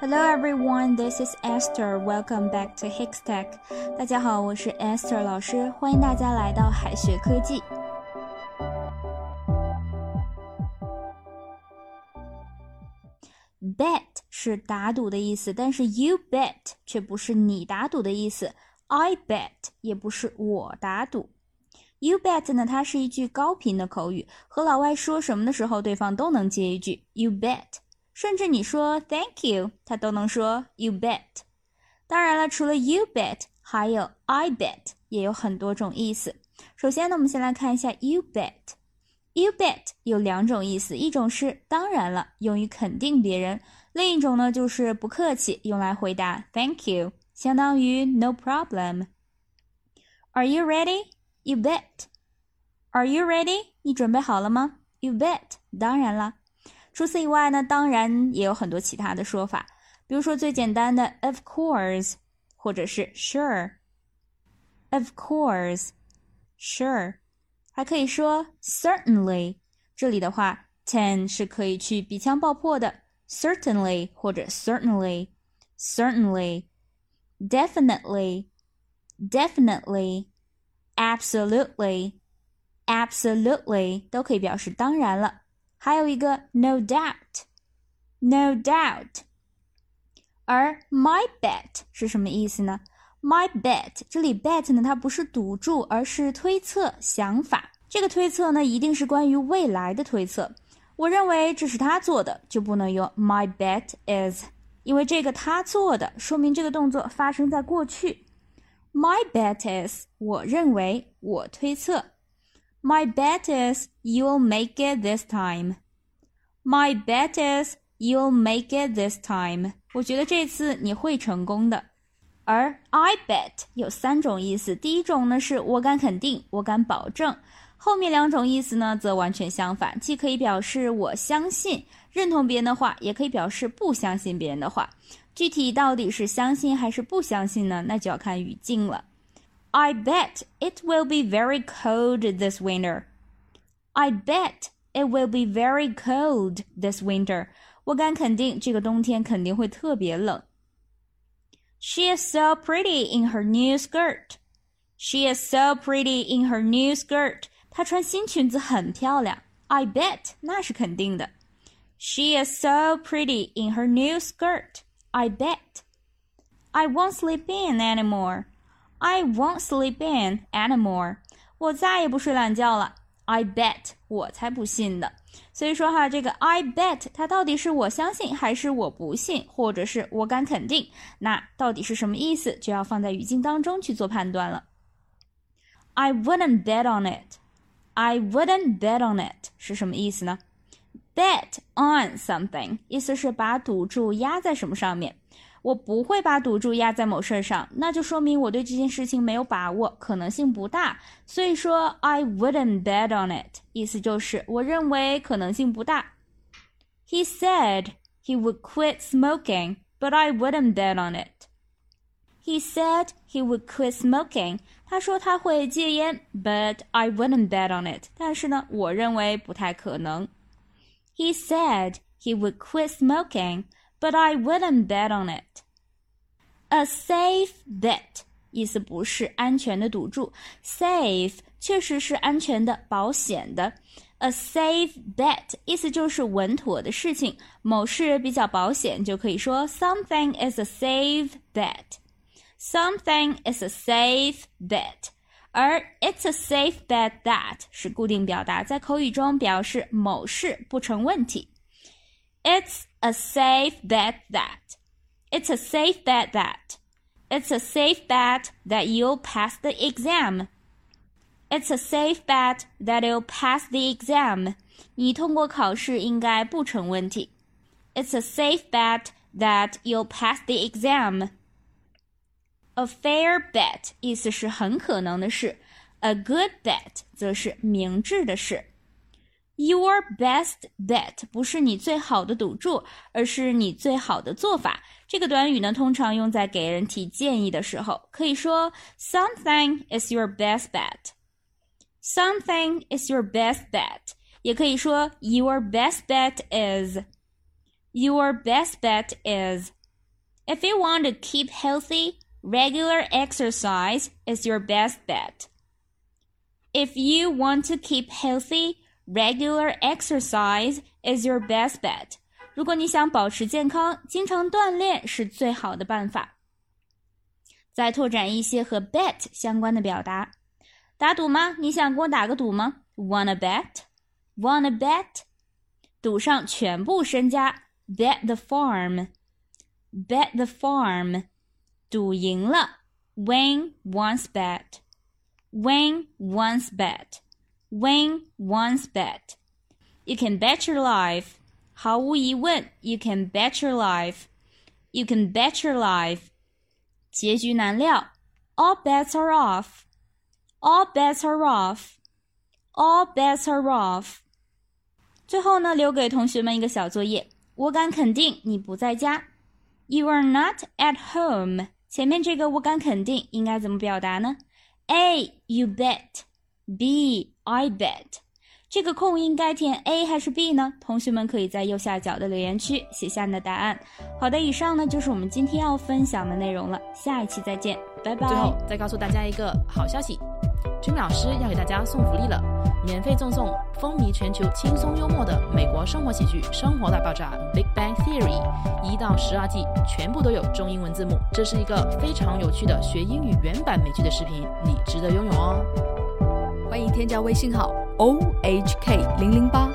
Hello everyone, this is Esther. Welcome back to Hikstech. 大家好，我是 Esther 老师，欢迎大家来到海学科技。Bet 是打赌的意思，但是 you bet 却不是你打赌的意思。I bet 也不是我打赌。You bet 呢，它是一句高频的口语，和老外说什么的时候，对方都能接一句 You bet。 甚至你说 Thank you，他都能说 You bet。当然了，除了 You bet，还有 I bet，也有很多种意思。首先呢，我们先来看一下 You bet。You bet 有两种意思，一种是当然了，用于肯定别人；另一种呢，就是不客气，用来回答 Thank you，相当于 No problem。Are you ready? You bet. Are you ready? 你准备好了吗？You bet. 当然了。 除此以外呢，当然也有很多其他的说法，比如说最简单的 of course，或者是 sure，of course，sure，还可以说 certainly。这里的话，ten 是可以去鼻腔爆破的，certainly 或者 certainly，certainly，definitely，definitely，absolutely，absolutely 都可以表示当然了。还有一个 no doubt，no doubt。而 my bet 是什么意思呢？my bet 这里 bet 呢，它不是赌注，而是推测、想法。这个推测呢，一定是关于未来的推测。我认为这是他做的，就不能用 my bet is，因为这个他做的说明这个动作发生在过去。My bet is，我认为，我推测。My bet is you'll make it this time. My bet is you'll make it this time. 我觉得这次你会成功的。而 I bet 有三种意思，第一种呢是我敢肯定，我敢保证。后面两种意思呢则完全相反，既可以表示我相信、认同别人的话，也可以表示不相信别人的话。具体到底是相信还是不相信呢？那就要看语境了。I bet it will be very cold this winter. I bet it will be very cold this winter. 我敢肯定，这个冬天肯定会特别冷。She is so pretty in her new skirt. She is so pretty in her new skirt. 她穿新裙子很漂亮。I bet 那是肯定的。She is so pretty in her new skirt. I bet. I won't sleep in anymore. I won't sleep in anymore. 我再也不睡懒觉了。I bet，我才不信的。所以说哈，这个 I bet 它到底是我相信还是我不信，或者是我敢肯定？那到底是什么意思，就要放在语境当中去做判断了。I wouldn't bet on it. I wouldn't bet on it 是什么意思呢？Bet on something 意思是把赌注压在什么上面。 我不会把赌注压在某事儿上，那就说明我对这件事情没有把握，可能性不大。所以说，I wouldn't bet on it，意思就是我认为可能性不大。He said he would quit smoking, but I wouldn't bet on it. He said he would quit smoking. 他说他会戒烟，but I wouldn't bet on it. 但是呢，我认为不太可能。He said he would quit smoking but I wouldn't bet on it. A safe bet 意思不是安全的赌注，safe 确实是安全的、保险的。A safe bet 意思就是稳妥的事情，某事比较保险，就可以说 something is a safe bet. Something is a safe bet. 而 it's a safe bet that 是固定表达，在口语中表示某事不成问题。It's a safe bet that. It's a safe bet that. It's a safe bet that you'll pass the exam. It's a safe bet that you'll pass the exam. 你通过考试应该不成问题。It's a safe bet that you'll pass the exam. A fair bet 意思是很可能的事，a good bet 则是明智的事。 Your best bet 不是你最好的赌注，而是你最好的做法。这个短语呢，通常用在给人提建议的时候，可以说 Something is your best bet. Something is your best bet. 也可以说 Your best bet is. Your best bet is. If you want to keep healthy, regular exercise is your best bet. If you want to keep healthy, regular exercise is your best bet. 如果你想保持健康，经常锻炼是最好的办法。再拓展一些和 bet 相关的表达，打赌吗？你想跟我打个赌吗？Wanna bet？Wanna bet？赌上全部身家，bet the farm。Bet the farm，赌赢了；win one's bet，win one's bet? bet，win one's bet。You can bet your life，毫无疑问，you can bet your life，you can bet your life。结局难料，all bets are off，all bets are off，all bets are off。最后呢，留给同学们一个小作业，我敢肯定你不在家。You are not at home。前面这个我敢肯定应该怎么表达呢？A. You bet. B. I bet. 这个空应该填 A 还是 B 呢？同学们可以在右下角的留言区写下你的答案。好的，以上呢就是我们今天要分享的内容了。下一期再见，拜拜。最后再告诉大家一个好消息。君老师要给大家送福利了，免费赠送风靡全球、轻松幽默的美国生活喜剧《生活大爆炸》（Big Bang Theory） 一到十二季，全部都有中英文字幕。这是一个非常有趣的学英语原版美剧的视频，你值得拥有哦！欢迎添加微信号 o h k 零零八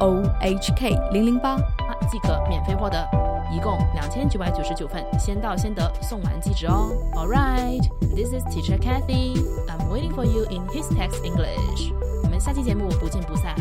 o h k 零零八，即可免费获得。一共两千九百九十九份，先到先得，送完即止哦。All right, this is Teacher Kathy. I'm waiting for you in His Text English. 我们下期节目不见不散。